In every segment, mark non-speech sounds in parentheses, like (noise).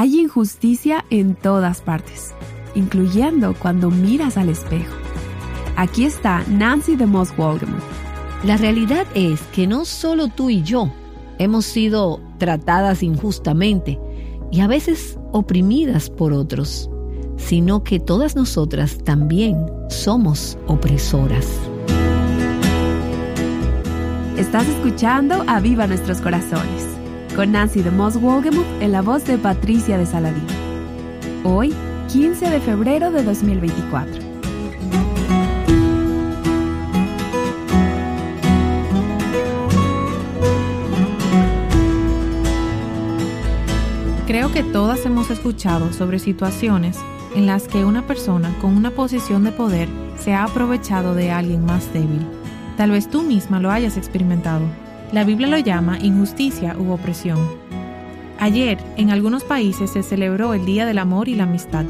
Hay injusticia en todas partes, incluyendo cuando miras al espejo. Aquí está Nancy de Moss La realidad es que no solo tú y yo hemos sido tratadas injustamente y a veces oprimidas por otros, sino que todas nosotras también somos opresoras. Estás escuchando a Viva Nuestros Corazones con Nancy de Moss Wolgemuth en la voz de Patricia de Saladín. Hoy, 15 de febrero de 2024. Creo que todas hemos escuchado sobre situaciones en las que una persona con una posición de poder se ha aprovechado de alguien más débil. Tal vez tú misma lo hayas experimentado. La Biblia lo llama injusticia u opresión. Ayer, en algunos países se celebró el Día del Amor y la Amistad.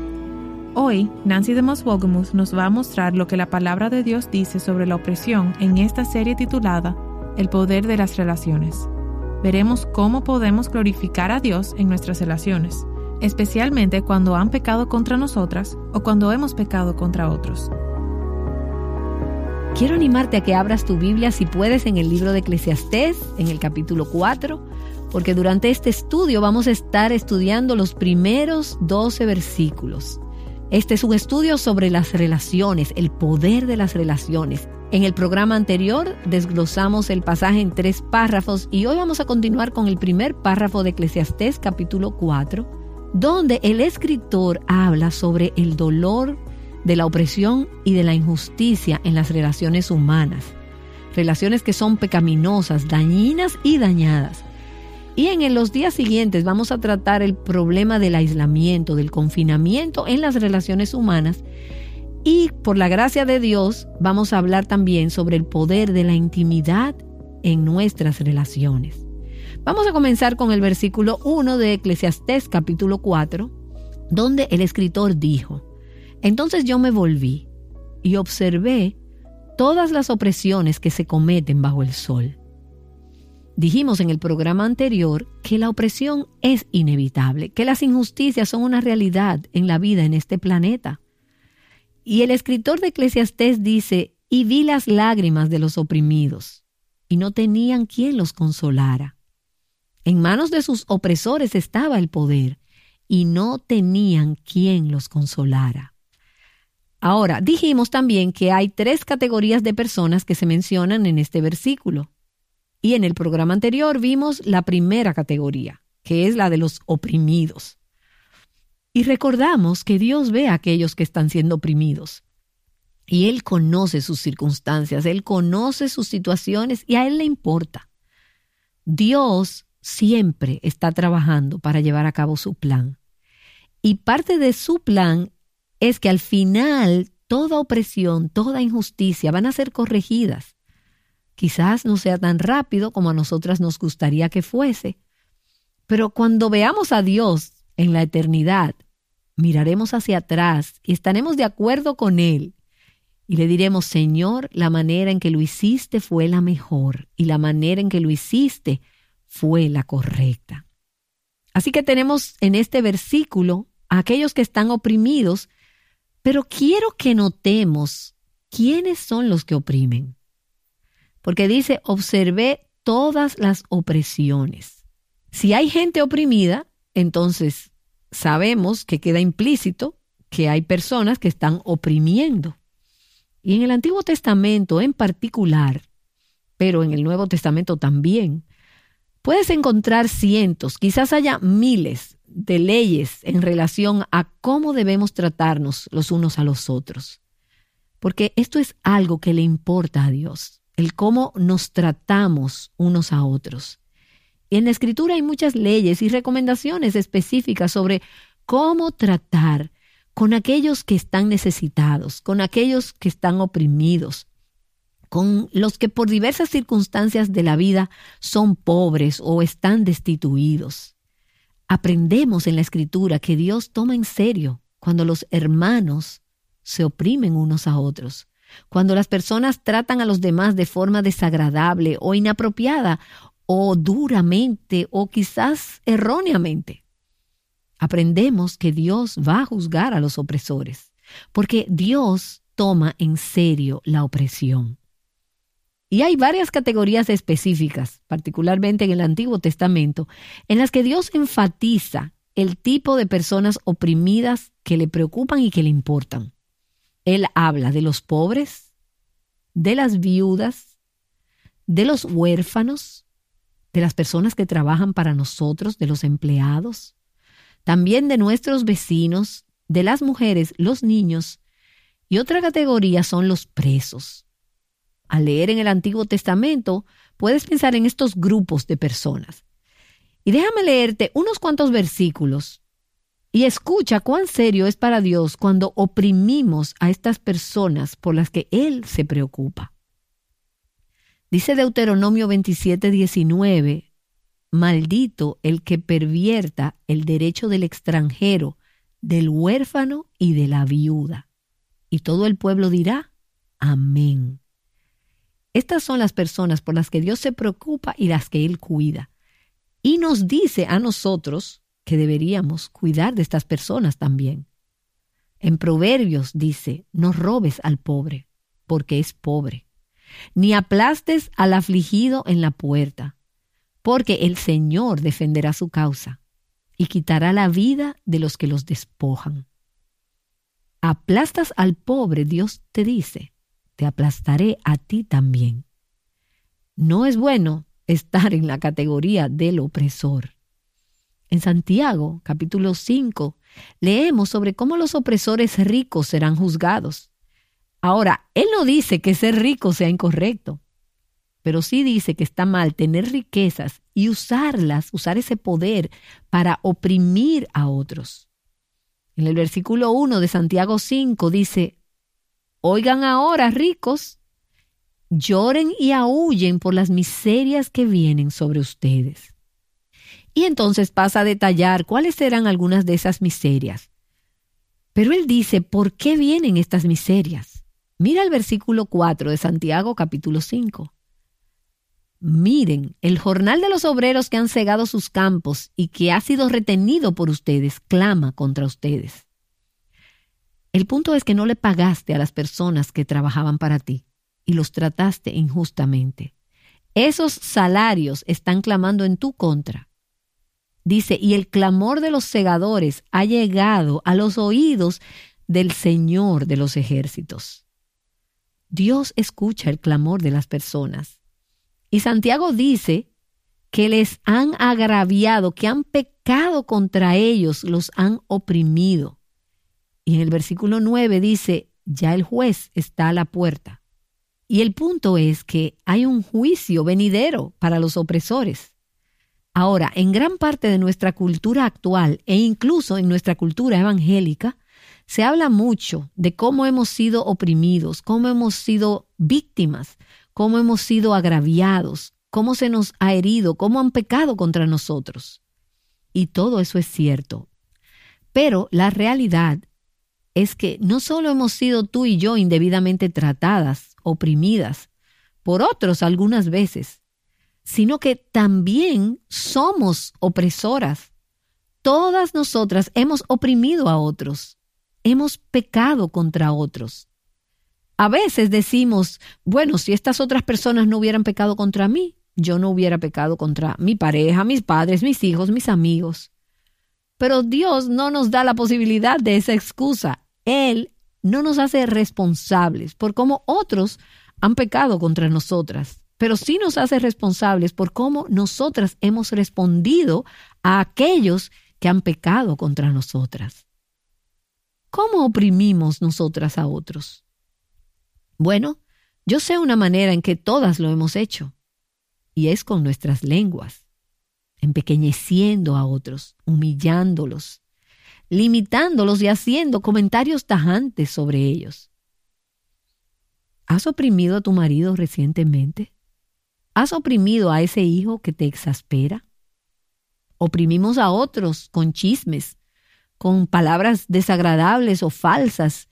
Hoy, Nancy de Moswogemuth nos va a mostrar lo que la palabra de Dios dice sobre la opresión en esta serie titulada El poder de las relaciones. Veremos cómo podemos glorificar a Dios en nuestras relaciones, especialmente cuando han pecado contra nosotras o cuando hemos pecado contra otros. Quiero animarte a que abras tu Biblia si puedes en el libro de Eclesiastés, en el capítulo 4, porque durante este estudio vamos a estar estudiando los primeros 12 versículos. Este es un estudio sobre las relaciones, el poder de las relaciones. En el programa anterior desglosamos el pasaje en tres párrafos y hoy vamos a continuar con el primer párrafo de Eclesiastés capítulo 4, donde el escritor habla sobre el dolor de la opresión y de la injusticia en las relaciones humanas, relaciones que son pecaminosas, dañinas y dañadas. Y en los días siguientes vamos a tratar el problema del aislamiento, del confinamiento en las relaciones humanas y por la gracia de Dios vamos a hablar también sobre el poder de la intimidad en nuestras relaciones. Vamos a comenzar con el versículo 1 de Eclesiastés capítulo 4, donde el escritor dijo, entonces yo me volví y observé todas las opresiones que se cometen bajo el sol. Dijimos en el programa anterior que la opresión es inevitable, que las injusticias son una realidad en la vida en este planeta. Y el escritor de Eclesiastés dice, y vi las lágrimas de los oprimidos, y no tenían quien los consolara. En manos de sus opresores estaba el poder, y no tenían quien los consolara. Ahora, dijimos también que hay tres categorías de personas que se mencionan en este versículo. Y en el programa anterior vimos la primera categoría, que es la de los oprimidos. Y recordamos que Dios ve a aquellos que están siendo oprimidos. Y Él conoce sus circunstancias, Él conoce sus situaciones y a Él le importa. Dios siempre está trabajando para llevar a cabo su plan. Y parte de su plan es que al final toda opresión, toda injusticia van a ser corregidas. Quizás no sea tan rápido como a nosotras nos gustaría que fuese, pero cuando veamos a Dios en la eternidad, miraremos hacia atrás y estaremos de acuerdo con Él y le diremos, Señor, la manera en que lo hiciste fue la mejor y la manera en que lo hiciste fue la correcta. Así que tenemos en este versículo a aquellos que están oprimidos pero quiero que notemos quiénes son los que oprimen. Porque dice, observé todas las opresiones. Si hay gente oprimida, entonces sabemos que queda implícito que hay personas que están oprimiendo. Y en el Antiguo Testamento en particular, pero en el Nuevo Testamento también, puedes encontrar cientos, quizás haya miles de leyes en relación a cómo debemos tratarnos los unos a los otros. Porque esto es algo que le importa a Dios, el cómo nos tratamos unos a otros. Y en la escritura hay muchas leyes y recomendaciones específicas sobre cómo tratar con aquellos que están necesitados, con aquellos que están oprimidos, con los que por diversas circunstancias de la vida son pobres o están destituidos. Aprendemos en la escritura que Dios toma en serio cuando los hermanos se oprimen unos a otros, cuando las personas tratan a los demás de forma desagradable o inapropiada o duramente o quizás erróneamente. aprendemos que Dios va a juzgar a los opresores, porque Dios toma en serio la opresión. Y hay varias categorías específicas, particularmente en el Antiguo Testamento, en las que Dios enfatiza el tipo de personas oprimidas que le preocupan y que le importan. Él habla de los pobres, de las viudas, de los huérfanos, de las personas que trabajan para nosotros, de los empleados, también de nuestros vecinos, de las mujeres, los niños, y otra categoría son los presos. Al leer en el Antiguo Testamento, puedes pensar en estos grupos de personas. Y déjame leerte unos cuantos versículos y escucha cuán serio es para Dios cuando oprimimos a estas personas por las que Él se preocupa. Dice Deuteronomio 27, 19, Maldito el que pervierta el derecho del extranjero, del huérfano y de la viuda. Y todo el pueblo dirá, Amén. Estas son las personas por las que Dios se preocupa y las que Él cuida. Y nos dice a nosotros que deberíamos cuidar de estas personas también. En Proverbios dice, no robes al pobre, porque es pobre ni aplastes al afligido en la puerta, porque el Señor defenderá su causa y quitará la vida de los que los despojan. Aplastas al pobre, Dios te dice, te aplastaré a ti también. No es bueno estar en la categoría del opresor. En Santiago, capítulo 5, leemos sobre cómo los opresores ricos serán juzgados. Ahora, él no dice que ser rico sea incorrecto, pero sí dice que está mal tener riquezas y usarlas, usar ese poder para oprimir a otros. En el versículo 1 de Santiago 5 dice, Oigan ahora, ricos, lloren y aúllen por las miserias que vienen sobre ustedes. Y entonces pasa a detallar cuáles serán algunas de esas miserias. Pero él dice, ¿por qué vienen estas miserias? Mira el versículo 4 de Santiago capítulo 5. Miren, el jornal de los obreros que han cegado sus campos y que ha sido retenido por ustedes, clama contra ustedes. El punto es que no le pagaste a las personas que trabajaban para ti y los trataste injustamente. Esos salarios están clamando en tu contra. Dice, y el clamor de los segadores ha llegado a los oídos del Señor de los ejércitos. Dios escucha el clamor de las personas. Y Santiago dice que les han agraviado, que han pecado contra ellos, los han oprimido. Y en el versículo 9 dice, ya el juez está a la puerta. Y el punto es que hay un juicio venidero para los opresores. Ahora, en gran parte de nuestra cultura actual e incluso en nuestra cultura evangélica, se habla mucho de cómo hemos sido oprimidos, cómo hemos sido víctimas, cómo hemos sido agraviados, cómo se nos ha herido, cómo han pecado contra nosotros. Y todo eso es cierto. Pero la realidad es que no solo hemos sido tú y yo indebidamente tratadas, oprimidas, por otros algunas veces, sino que también somos opresoras. Todas nosotras hemos oprimido a otros hemos pecado contra otros. A veces decimos, bueno, si estas otras personas no hubieran pecado contra mí, yo no hubiera pecado contra mi pareja, mis padres, mis hijos, mis amigos. Pero Dios no nos da la posibilidad de esa excusa. Él no nos hace responsables por cómo otros han pecado contra nosotras, pero sí nos hace responsables por cómo nosotras hemos respondido a aquellos que han pecado contra nosotras. ¿Cómo oprimimos nosotras a otros? Bueno, yo sé una manera en que todas lo hemos hecho, y es con nuestras lenguas, empequeñeciendo a otros, humillándolos, limitándolos y haciendo comentarios tajantes sobre ellos. ¿Has oprimido a tu marido recientemente? ¿Has oprimido a ese hijo que te exaspera? Oprimimos a otros con chismes, con palabras desagradables o falsas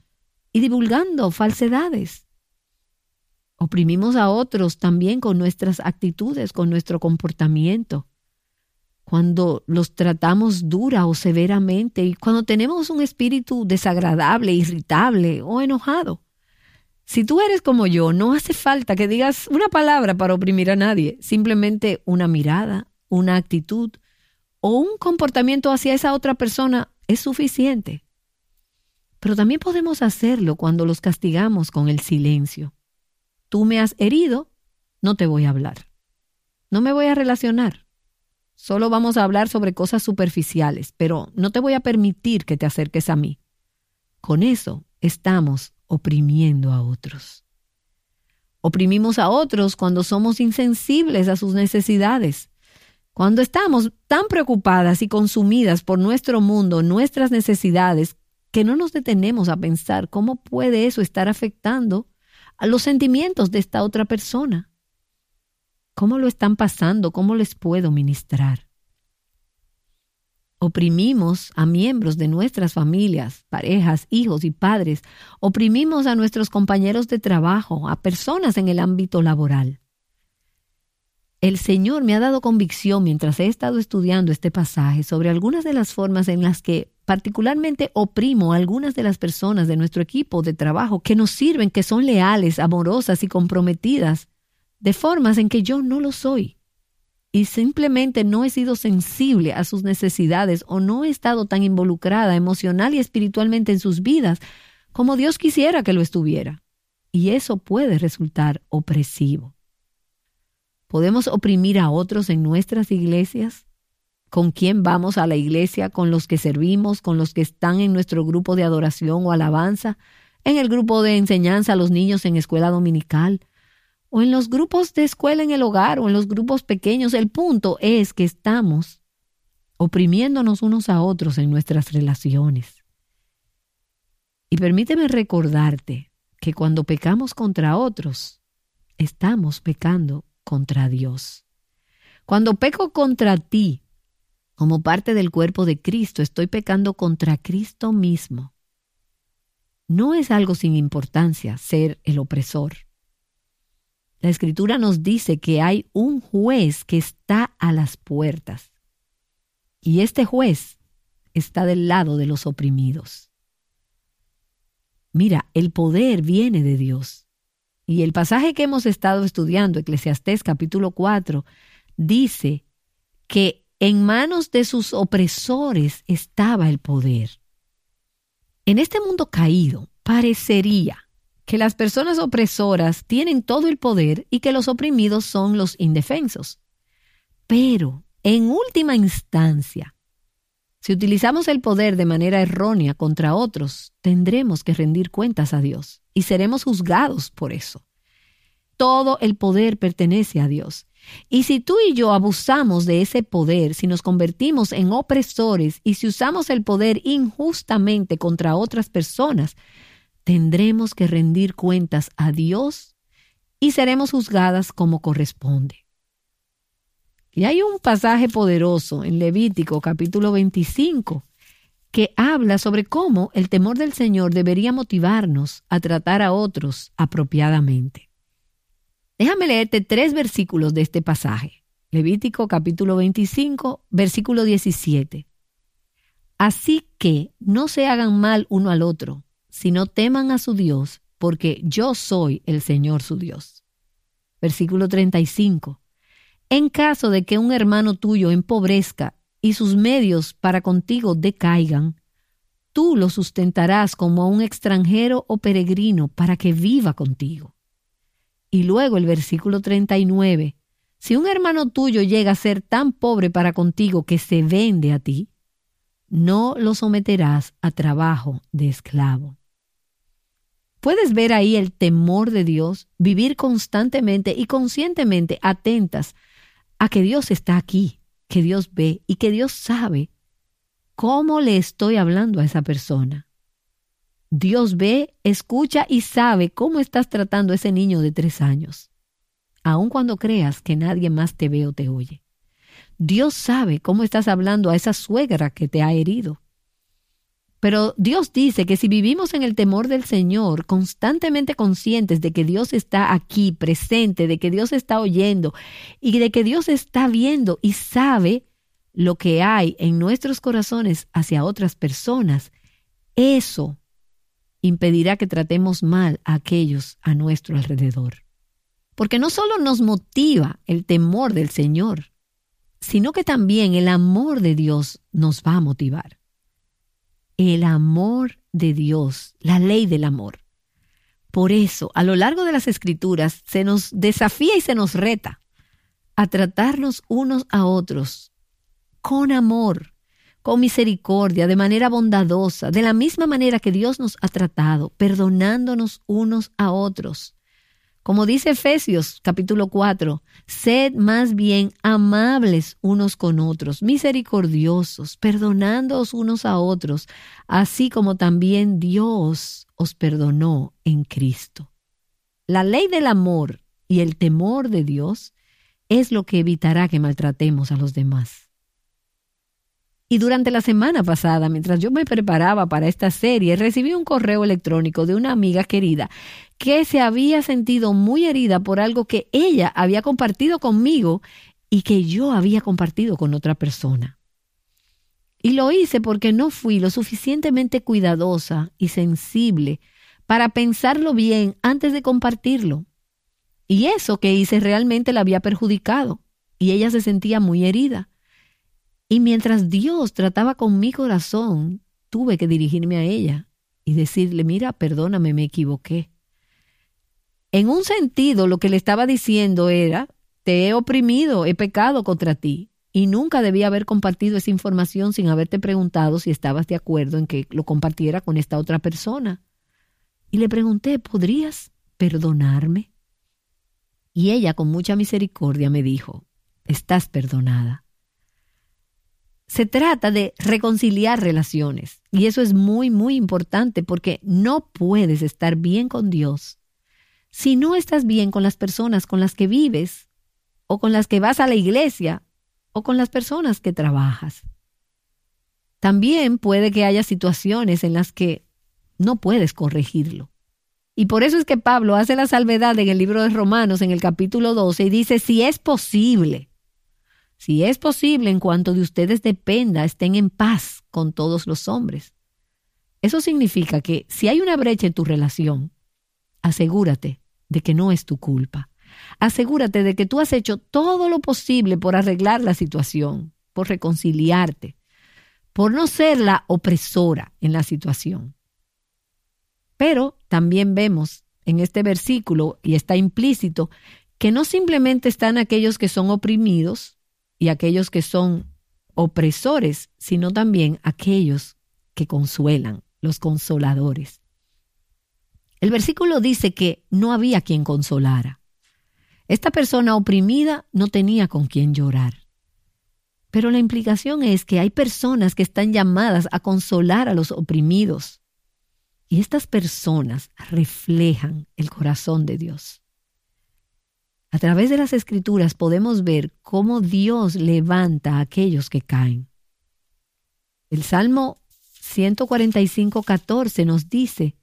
y divulgando falsedades. Oprimimos a otros también con nuestras actitudes, con nuestro comportamiento. Cuando los tratamos dura o severamente y cuando tenemos un espíritu desagradable, irritable o enojado. Si tú eres como yo, no hace falta que digas una palabra para oprimir a nadie, simplemente una mirada, una actitud o un comportamiento hacia esa otra persona es suficiente. Pero también podemos hacerlo cuando los castigamos con el silencio. Tú me has herido, no te voy a hablar. No me voy a relacionar. Solo vamos a hablar sobre cosas superficiales, pero no te voy a permitir que te acerques a mí. Con eso estamos oprimiendo a otros. Oprimimos a otros cuando somos insensibles a sus necesidades. Cuando estamos tan preocupadas y consumidas por nuestro mundo, nuestras necesidades, que no nos detenemos a pensar cómo puede eso estar afectando a los sentimientos de esta otra persona. ¿Cómo lo están pasando? ¿Cómo les puedo ministrar? Oprimimos a miembros de nuestras familias, parejas, hijos y padres. Oprimimos a nuestros compañeros de trabajo, a personas en el ámbito laboral. El Señor me ha dado convicción mientras he estado estudiando este pasaje sobre algunas de las formas en las que particularmente oprimo a algunas de las personas de nuestro equipo de trabajo que nos sirven, que son leales, amorosas y comprometidas, de formas en que yo no lo soy. Y simplemente no he sido sensible a sus necesidades o no he estado tan involucrada emocional y espiritualmente en sus vidas como Dios quisiera que lo estuviera. Y eso puede resultar opresivo. ¿Podemos oprimir a otros en nuestras iglesias? ¿Con quién vamos a la iglesia? ¿Con los que servimos? ¿Con los que están en nuestro grupo de adoración o alabanza? ¿En el grupo de enseñanza a los niños en escuela dominical? ¿O en los grupos de escuela en el hogar o en los grupos pequeños? El punto es que estamos oprimiéndonos unos a otros en nuestras relaciones. Y permíteme recordarte que cuando pecamos contra otros, estamos pecando contra Dios. Cuando peco contra ti, como parte del cuerpo de Cristo, estoy pecando contra Cristo mismo. No es algo sin importancia ser el opresor. La escritura nos dice que hay un juez que está a las puertas. Y este juez está del lado de los oprimidos. Mira, el poder viene de Dios. Y el pasaje que hemos estado estudiando, Eclesiastés capítulo 4, dice que en manos de sus opresores estaba el poder. En este mundo caído, parecería que las personas opresoras tienen todo el poder y que los oprimidos son los indefensos. Pero, en última instancia, si utilizamos el poder de manera errónea contra otros, tendremos que rendir cuentas a Dios y seremos juzgados por eso. Todo el poder pertenece a Dios. Y si tú y yo abusamos de ese poder, si nos convertimos en opresores y si usamos el poder injustamente contra otras personas, tendremos que rendir cuentas a Dios y seremos juzgadas como corresponde. Y hay un pasaje poderoso en Levítico capítulo 25 que habla sobre cómo el temor del Señor debería motivarnos a tratar a otros apropiadamente. Déjame leerte tres versículos de este pasaje. Levítico capítulo 25, versículo 17. Así que no se hagan mal uno al otro, sino teman a su Dios, porque yo soy el Señor su Dios. Versículo 35. En caso de que un hermano tuyo empobrezca y sus medios para contigo decaigan, tú lo sustentarás como a un extranjero o peregrino para que viva contigo. Y luego el versículo 39, si un hermano tuyo llega a ser tan pobre para contigo que se vende a ti, no lo someterás a trabajo de esclavo. Puedes ver ahí el temor de Dios, vivir constantemente y conscientemente atentas a que Dios está aquí, que Dios ve y que Dios sabe cómo le estoy hablando a esa persona. Dios ve, escucha y sabe cómo estás tratando a ese niño de tres años, aun cuando creas que nadie más te ve o te oye. Dios sabe cómo estás hablando a esa suegra que te ha herido. Pero Dios dice que si vivimos en el temor del Señor, constantemente conscientes de que Dios está aquí, presente, de que Dios está oyendo y de que Dios está viendo y sabe lo que hay en nuestros corazones hacia otras personas, eso impedirá que tratemos mal a aquellos a nuestro alrededor. Porque no solo nos motiva el temor del Señor, sino que también el amor de Dios nos va a motivar. El amor de Dios, la ley del amor. Por eso, a lo largo de las escrituras, se nos desafía y se nos reta a tratarnos unos a otros con amor, con misericordia, de manera bondadosa, de la misma manera que Dios nos ha tratado, perdonándonos unos a otros. Como dice Efesios capítulo 4, sed más bien amables unos con otros, misericordiosos, perdonándoos unos a otros, así como también Dios os perdonó en Cristo. La ley del amor y el temor de Dios es lo que evitará que maltratemos a los demás. Y durante la semana pasada, mientras yo me preparaba para esta serie, recibí un correo electrónico de una amiga querida que se había sentido muy herida por algo que ella había compartido conmigo y que yo había compartido con otra persona. Y lo hice porque no fui lo suficientemente cuidadosa y sensible para pensarlo bien antes de compartirlo. Y eso que hice realmente la había perjudicado y ella se sentía muy herida. Y mientras Dios trataba con mi corazón, tuve que dirigirme a ella y decirle, mira, perdóname, me equivoqué. En un sentido, lo que le estaba diciendo era, te he oprimido, he pecado contra ti, y nunca debía haber compartido esa información sin haberte preguntado si estabas de acuerdo en que lo compartiera con esta otra persona. Y le pregunté, ¿podrías perdonarme? Y ella, con mucha misericordia, me dijo, estás perdonada. Se trata de reconciliar relaciones. Y eso es muy, muy importante porque no puedes estar bien con Dios si no estás bien con las personas con las que vives o con las que vas a la iglesia o con las personas que trabajas. También puede que haya situaciones en las que no puedes corregirlo. Y por eso es que Pablo hace la salvedad en el libro de Romanos en el capítulo 12 y dice, si es posible, si es posible, en cuanto de ustedes dependa, estén en paz con todos los hombres. Eso significa que si hay una brecha en tu relación, asegúrate de que no es tu culpa. Asegúrate de que tú has hecho todo lo posible por arreglar la situación, por reconciliarte, por no ser la opresora en la situación. Pero también vemos en este versículo, y está implícito, que no simplemente están aquellos que son oprimidos, y aquellos que son opresores, sino también aquellos que consuelan, los consoladores. El versículo dice que no había quien consolara. Esta persona oprimida no tenía con quien llorar. Pero la implicación es que hay personas que están llamadas a consolar a los oprimidos. Y estas personas reflejan el corazón de Dios. A través de las escrituras podemos ver cómo Dios levanta a aquellos que caen. El Salmo 145, 14 nos dice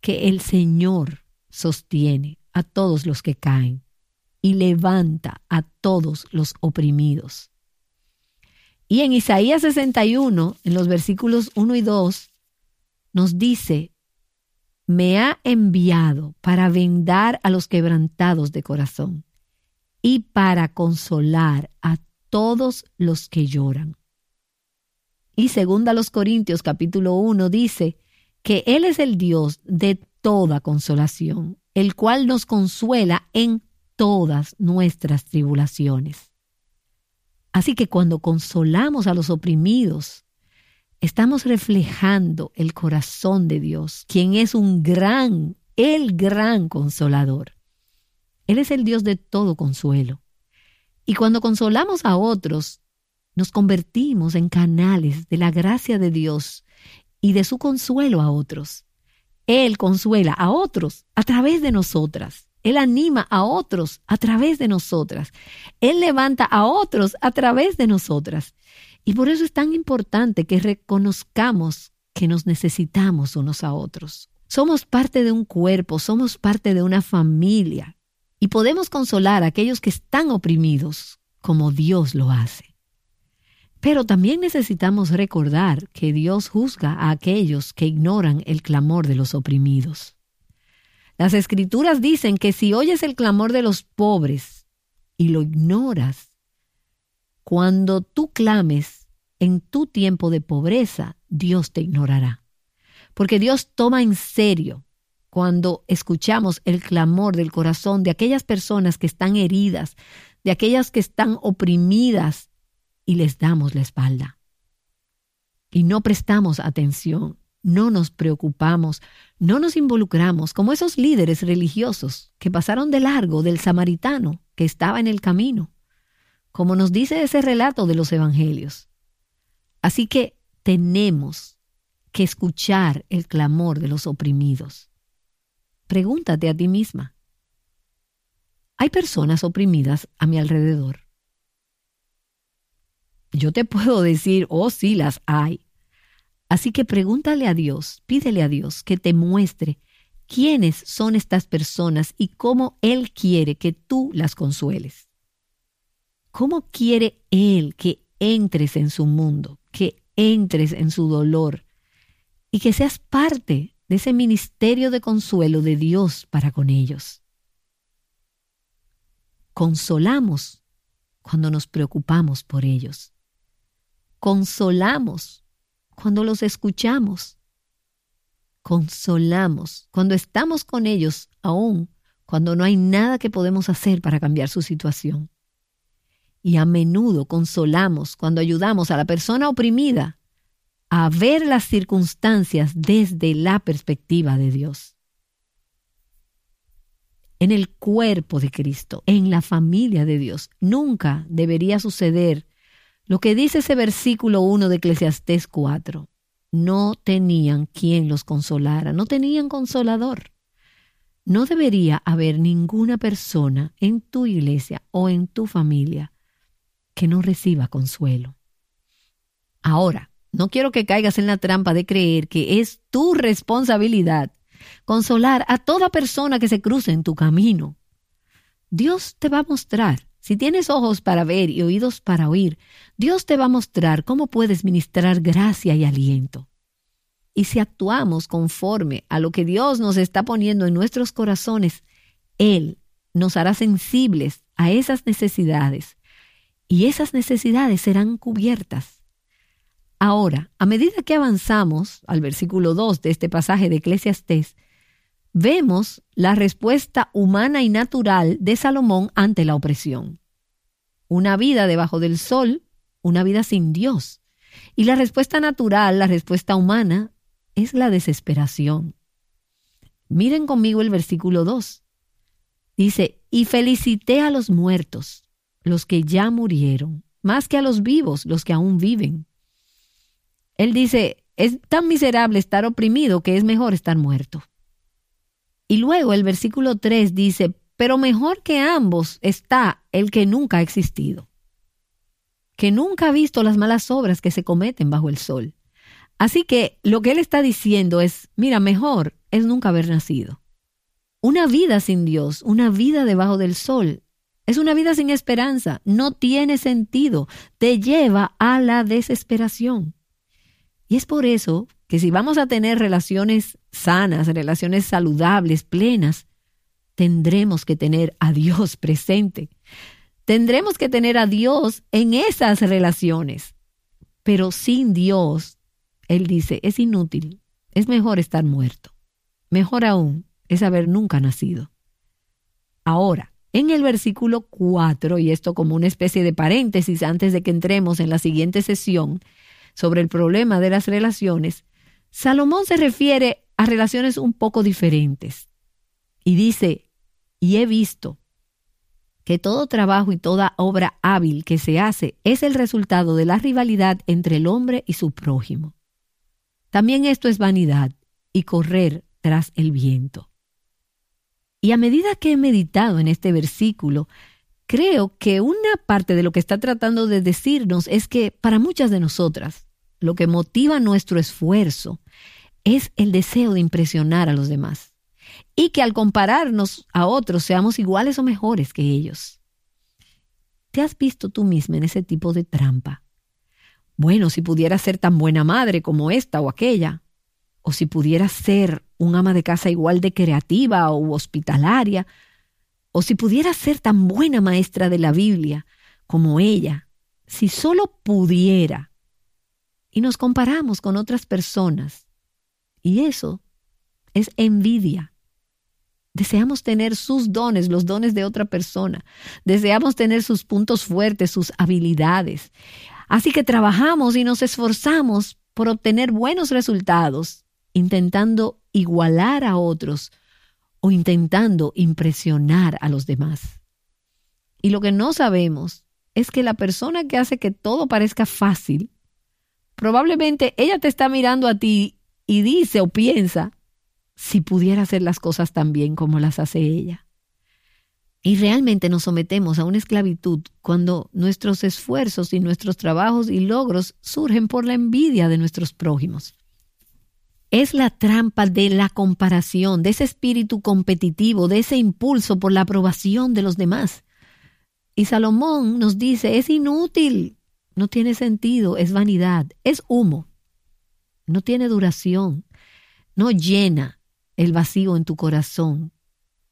que el Señor sostiene a todos los que caen y levanta a todos los oprimidos. Y en Isaías 61, en los versículos 1 y 2, nos dice me ha enviado para vendar a los quebrantados de corazón y para consolar a todos los que lloran. Y segunda los Corintios capítulo 1 dice que Él es el Dios de toda consolación, el cual nos consuela en todas nuestras tribulaciones. Así que cuando consolamos a los oprimidos, estamos reflejando el corazón de Dios, quien es un gran, el gran consolador. Él es el Dios de todo consuelo. Y cuando consolamos a otros, nos convertimos en canales de la gracia de Dios y de su consuelo a otros. Él consuela a otros a través de nosotras. Él anima a otros a través de nosotras. Él levanta a otros a través de nosotras. Y por eso es tan importante que reconozcamos que nos necesitamos unos a otros. Somos parte de un cuerpo, somos parte de una familia y podemos consolar a aquellos que están oprimidos como Dios lo hace. Pero también necesitamos recordar que Dios juzga a aquellos que ignoran el clamor de los oprimidos. Las escrituras dicen que si oyes el clamor de los pobres y lo ignoras, cuando tú clames en tu tiempo de pobreza, Dios te ignorará. Porque Dios toma en serio cuando escuchamos el clamor del corazón de aquellas personas que están heridas, de aquellas que están oprimidas y les damos la espalda. Y no prestamos atención, no nos preocupamos, no nos involucramos como esos líderes religiosos que pasaron de largo del samaritano que estaba en el camino, como nos dice ese relato de los evangelios. Así que tenemos que escuchar el clamor de los oprimidos. Pregúntate a ti misma, hay personas oprimidas a mi alrededor. Yo te (laughs) puedo decir, oh sí, las hay. Así que pregúntale a Dios, pídele a Dios que te muestre quiénes son estas personas y cómo Él quiere que tú las consueles. ¿Cómo quiere Él que entres en su mundo, que entres en su dolor y que seas parte de ese ministerio de consuelo de Dios para con ellos? Consolamos cuando nos preocupamos por ellos. Consolamos cuando los escuchamos. Consolamos cuando estamos con ellos, aún cuando no hay nada que podemos hacer para cambiar su situación. Y a menudo consolamos cuando ayudamos a la persona oprimida a ver las circunstancias desde la perspectiva de Dios en el cuerpo de Cristo, en la familia de Dios. Nunca debería suceder lo que dice ese versículo 1 de Eclesiastés 4. No tenían quien los consolara, no tenían consolador. No debería haber ninguna persona en tu iglesia o en tu familia que no reciba consuelo. Ahora, no quiero que caigas en la trampa de creer que es tu responsabilidad consolar a toda persona que se cruce en tu camino. Dios te va a mostrar, si tienes ojos para ver y oídos para oír, Dios te va a mostrar cómo puedes ministrar gracia y aliento. Y si actuamos conforme a lo que Dios nos está poniendo en nuestros corazones, Él nos hará sensibles a esas necesidades y esas necesidades serán cubiertas. Ahora, a medida que avanzamos al versículo 2 de este pasaje de Eclesiastés, vemos la respuesta humana y natural de Salomón ante la opresión. Una vida debajo del sol, una vida sin Dios. Y la respuesta natural, la respuesta humana, es la desesperación. Miren conmigo el versículo 2. Dice, y felicité a los muertos, los que ya murieron, más que a los vivos, los que aún viven él dice, es tan miserable estar oprimido que es mejor estar muerto. Y luego el versículo 3 dice, pero mejor que ambos está el que nunca ha existido, que nunca ha visto las malas obras que se cometen bajo el sol. Así que lo que él está diciendo es, mira, mejor es nunca haber nacido. Una vida sin Dios, una vida debajo del sol, es una vida sin esperanza, no tiene sentido, te lleva a la desesperación. Y es por eso que si vamos a tener relaciones sanas, relaciones saludables, plenas, tendremos que tener a Dios (laughs) presente. Tendremos que tener a Dios en esas relaciones. Pero sin Dios, Él dice, es inútil, es mejor estar muerto. Mejor aún es haber nunca nacido. Ahora, en el versículo 4, y esto como una especie de paréntesis antes de que entremos en la siguiente sesión, sobre el problema de las relaciones, Salomón se refiere a relaciones un poco diferentes. Y dice, y he visto que todo trabajo y toda obra hábil que se hace es el resultado de la rivalidad entre el hombre y su prójimo. También esto es vanidad y correr tras el viento. Y a medida que he meditado en este versículo, creo que una parte de lo que está tratando de decirnos es que para muchas de nosotras, lo que motiva nuestro esfuerzo es el deseo de impresionar a los demás y que al compararnos a otros seamos iguales o mejores que ellos. ¿Te has visto tú misma en ese tipo de trampa? Bueno, si pudiera ser tan buena madre como esta o aquella, o si pudiera ser un ama de casa igual de creativa o hospitalaria, o si pudiera ser tan buena maestra de la Biblia como ella, si solo pudiera. Y nos comparamos con otras personas. Y eso es envidia. Deseamos tener sus dones, los dones de otra persona. Deseamos tener sus puntos fuertes, sus habilidades. Así que trabajamos y nos esforzamos por obtener buenos resultados, intentando igualar a otros o intentando impresionar a los demás. Y lo que no sabemos es que la persona que hace que todo parezca fácil, probablemente ella te está mirando a ti y dice o piensa, si pudiera hacer las cosas tan bien como las hace ella. Y realmente nos sometemos a una esclavitud cuando nuestros esfuerzos y nuestros trabajos y logros surgen por la envidia de nuestros prójimos. Es la trampa de la comparación, de ese espíritu competitivo, de ese impulso por la aprobación de los demás. Y Salomón nos dice, es inútil, no tiene sentido, es vanidad, es humo, no tiene duración, no llena el vacío en tu corazón,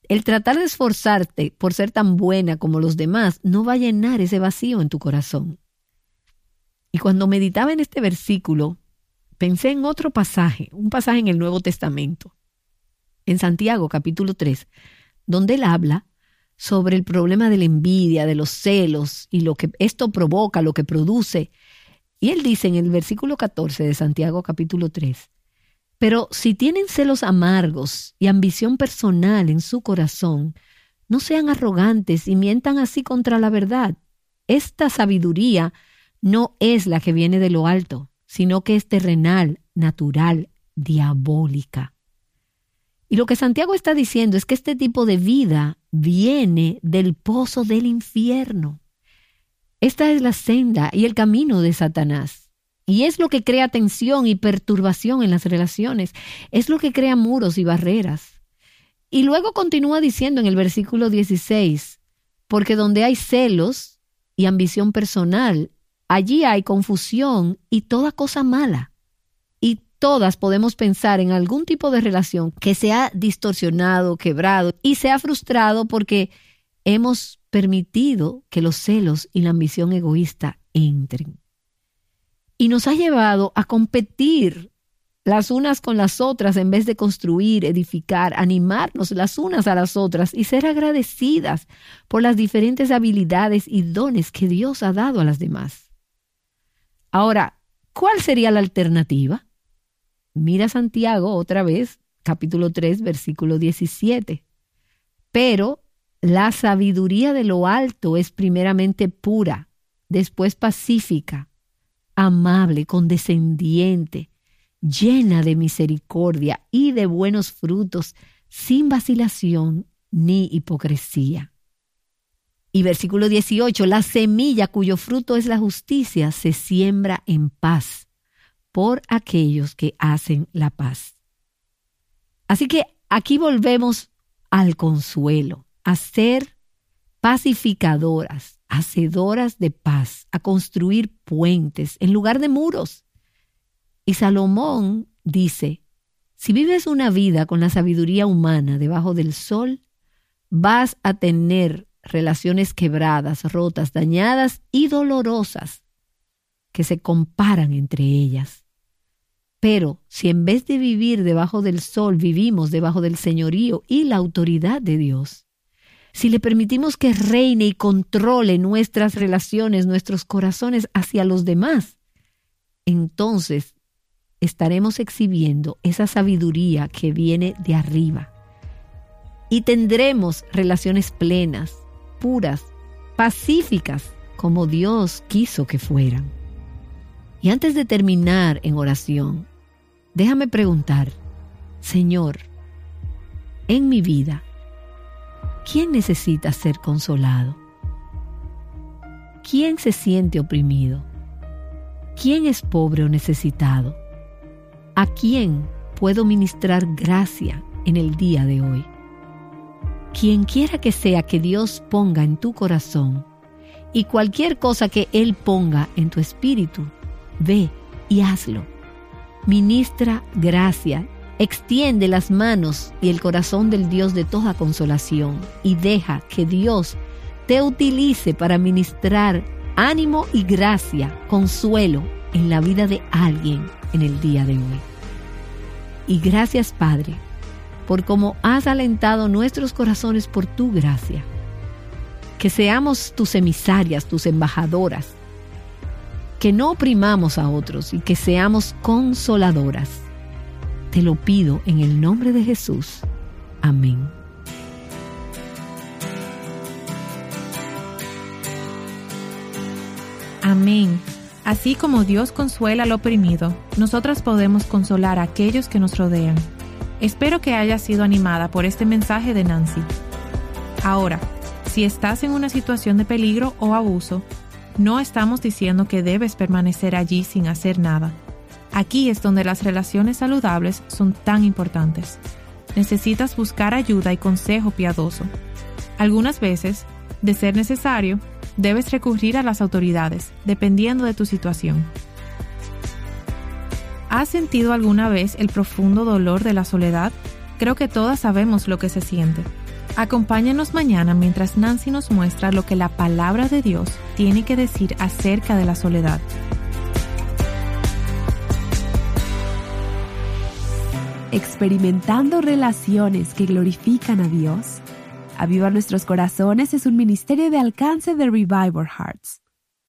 el tratar de esforzarte por ser tan buena como los demás no va a llenar ese vacío en tu corazón. Y cuando meditaba en este versículo, pensé en otro pasaje, un pasaje en el Nuevo Testamento, en Santiago capítulo 3, donde él habla sobre el problema de la envidia, de los celos y lo que esto provoca, lo que produce. Y él dice en el versículo 14 de Santiago capítulo 3, pero si tienen celos amargos y ambición personal en su corazón, no sean arrogantes y mientan así contra la verdad. Esta sabiduría no es la que viene de lo alto, sino que es terrenal, natural, diabólica. Y lo que Santiago está diciendo es que este tipo de vida viene del pozo del infierno. Esta es la senda y el camino de Satanás. Y es lo que crea tensión y perturbación en las relaciones. Es lo que crea muros y barreras. Y luego continúa diciendo en el versículo 16, porque donde hay celos y ambición personal, allí hay confusión y toda cosa mala. Todas podemos pensar en algún tipo de relación que se ha distorsionado, quebrado y se ha frustrado porque hemos permitido que los celos y la ambición egoísta entren y nos ha llevado a competir las unas con las otras en vez de construir, edificar, animarnos las unas a las otras y ser agradecidas por las diferentes habilidades y dones que Dios ha dado a las demás. Ahora, ¿cuál sería la alternativa? Mira Santiago otra vez, capítulo 3, versículo 17. Pero la sabiduría de lo alto es primeramente pura, después pacífica amable, condescendiente, llena de misericordia y de buenos frutos, sin vacilación ni hipocresía. Y versículo 18, la semilla cuyo fruto es la justicia se siembra en paz por aquellos que hacen la paz. Así que aquí volvemos al consuelo, a ser pacificadoras, hacedoras de paz, a construir puentes en lugar de muros. Y Salomón dice, si vives una vida con la sabiduría humana debajo del sol, vas a tener relaciones quebradas, rotas, dañadas y dolorosas que se comparan entre ellas. Pero si en vez de vivir debajo del sol vivimos debajo del señorío y la autoridad de Dios, si le permitimos que reine y controle nuestras relaciones, nuestros corazones hacia los demás, entonces estaremos exhibiendo esa sabiduría que viene de arriba. Y tendremos relaciones plenas, puras, pacíficas, como Dios quiso que fueran. Y antes de terminar en oración, déjame preguntar, Señor, en mi vida, ¿Quién necesita ser consolado? ¿Quién se siente oprimido? ¿Quién es pobre o necesitado? ¿A quién puedo ministrar gracia en el día de hoy? Quien quiera que sea que Dios ponga en tu corazón y cualquier cosa que Él ponga en tu espíritu, Ve y hazlo. Ministra gracia, extiende las manos y el corazón del Dios de toda consolación y deja que Dios te utilice para ministrar ánimo y gracia, consuelo en la vida de alguien en el día de hoy. Y gracias Padre, por cómo has alentado nuestros corazones por tu gracia. Que seamos tus emisarias, tus embajadoras. Que no oprimamos a otros y que seamos consoladoras. Te lo pido en el nombre de Jesús. Amén. Amén. Así como Dios consuela al oprimido, nosotras podemos consolar a aquellos que nos rodean. Espero que hayas sido animada por este mensaje de Nancy. Ahora, si estás en una situación de peligro o abuso, no estamos diciendo que debes permanecer allí sin hacer nada. Aquí es donde las relaciones saludables son tan importantes. Necesitas buscar ayuda y consejo piadoso. Algunas veces, de ser necesario, debes recurrir a las autoridades, dependiendo de tu situación. ¿Has sentido alguna vez el profundo dolor de la soledad? Creo que todas sabemos lo que se siente. Acompáñanos mañana mientras Nancy nos muestra lo que la palabra de Dios tiene que decir acerca de la soledad. Experimentando relaciones que glorifican a Dios. Aviva Nuestros Corazones es un ministerio de alcance de Revival Hearts.